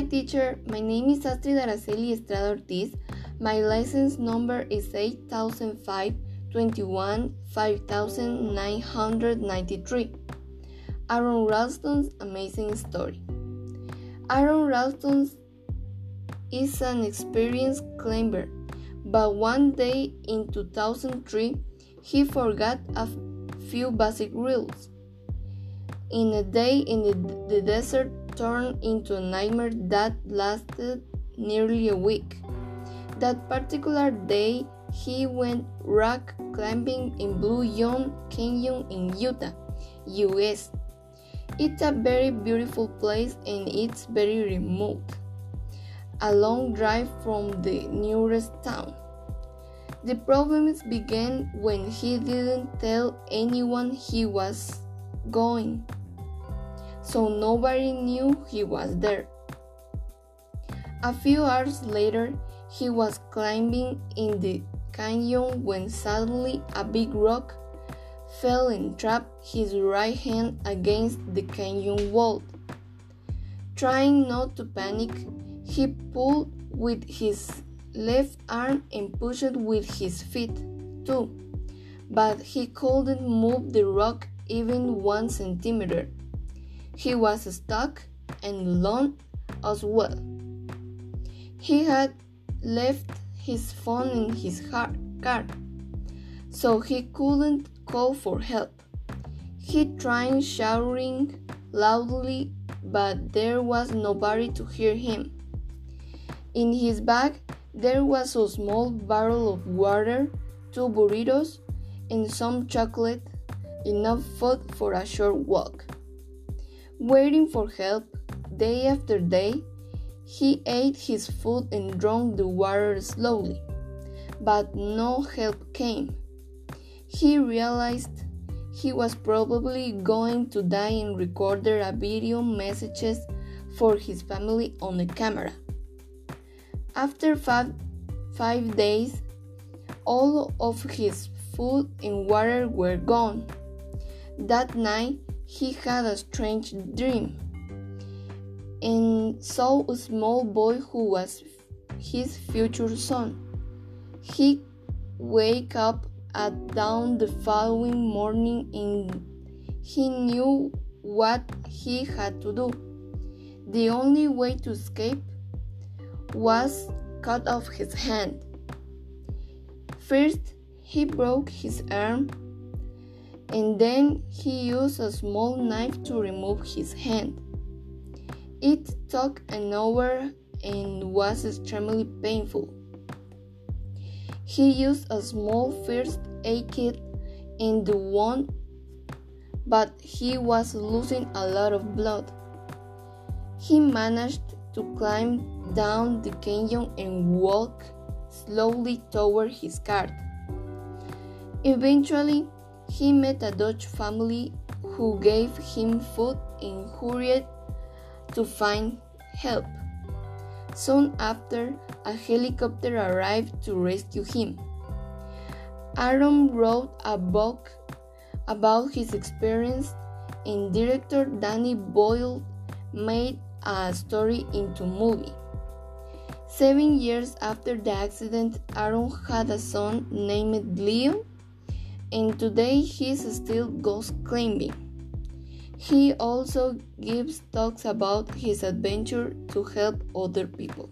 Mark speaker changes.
Speaker 1: Hi teacher, my name is Astrid Araceli Estrada Ortiz. My license number is 8005 21 5993. Aron Ralston's amazing story. Aron Ralston is an experienced climber, but one day in 2003 he forgot a few basic rules. In a day in the, the desert turned into a nightmare that lasted nearly a week. That particular day, he went rock climbing in Blue John Canyon in Utah, US. It's a very beautiful place and it's very remote. A long drive from the nearest town. The problems began when he didn't tell anyone he was going so nobody knew he was there. A few hours later, he was climbing in the canyon when suddenly a big rock fell and trapped his right hand against the canyon wall. Trying not to panic, he pulled with his left arm and pushed with his feet too, but he couldn't move the rock even one centimeter. He was stuck and alone as well. He had left his phone in his car, so he couldn't call for help. He tried shouting loudly, but there was nobody to hear him. In his bag, there was a small barrel of water, two burritos, and some chocolate, enough food for a short walk. Waiting for help day after day, he ate his food and drank the water slowly, but no help came. He realized he was probably going to die and recorded a video messages for his family on the camera. After five, five days, all of his food and water were gone. That night, he had a strange dream and saw a small boy who was his future son. He wake up at dawn the following morning and he knew what he had to do. The only way to escape was cut off his hand. First, he broke his arm and then he used a small knife to remove his hand. It took an hour and was extremely painful. He used a small first aid kit in the wound, but he was losing a lot of blood. He managed to climb down the canyon and walk slowly toward his car. Eventually, he met a Dutch family who gave him food and hurried to find help. Soon after, a helicopter arrived to rescue him. Aron wrote a book about his experience, and director Danny Boyle made a story into movie. Seven years after the accident, Aron had a son named Leo and today he still goes climbing. He also gives talks about his adventure to help other people.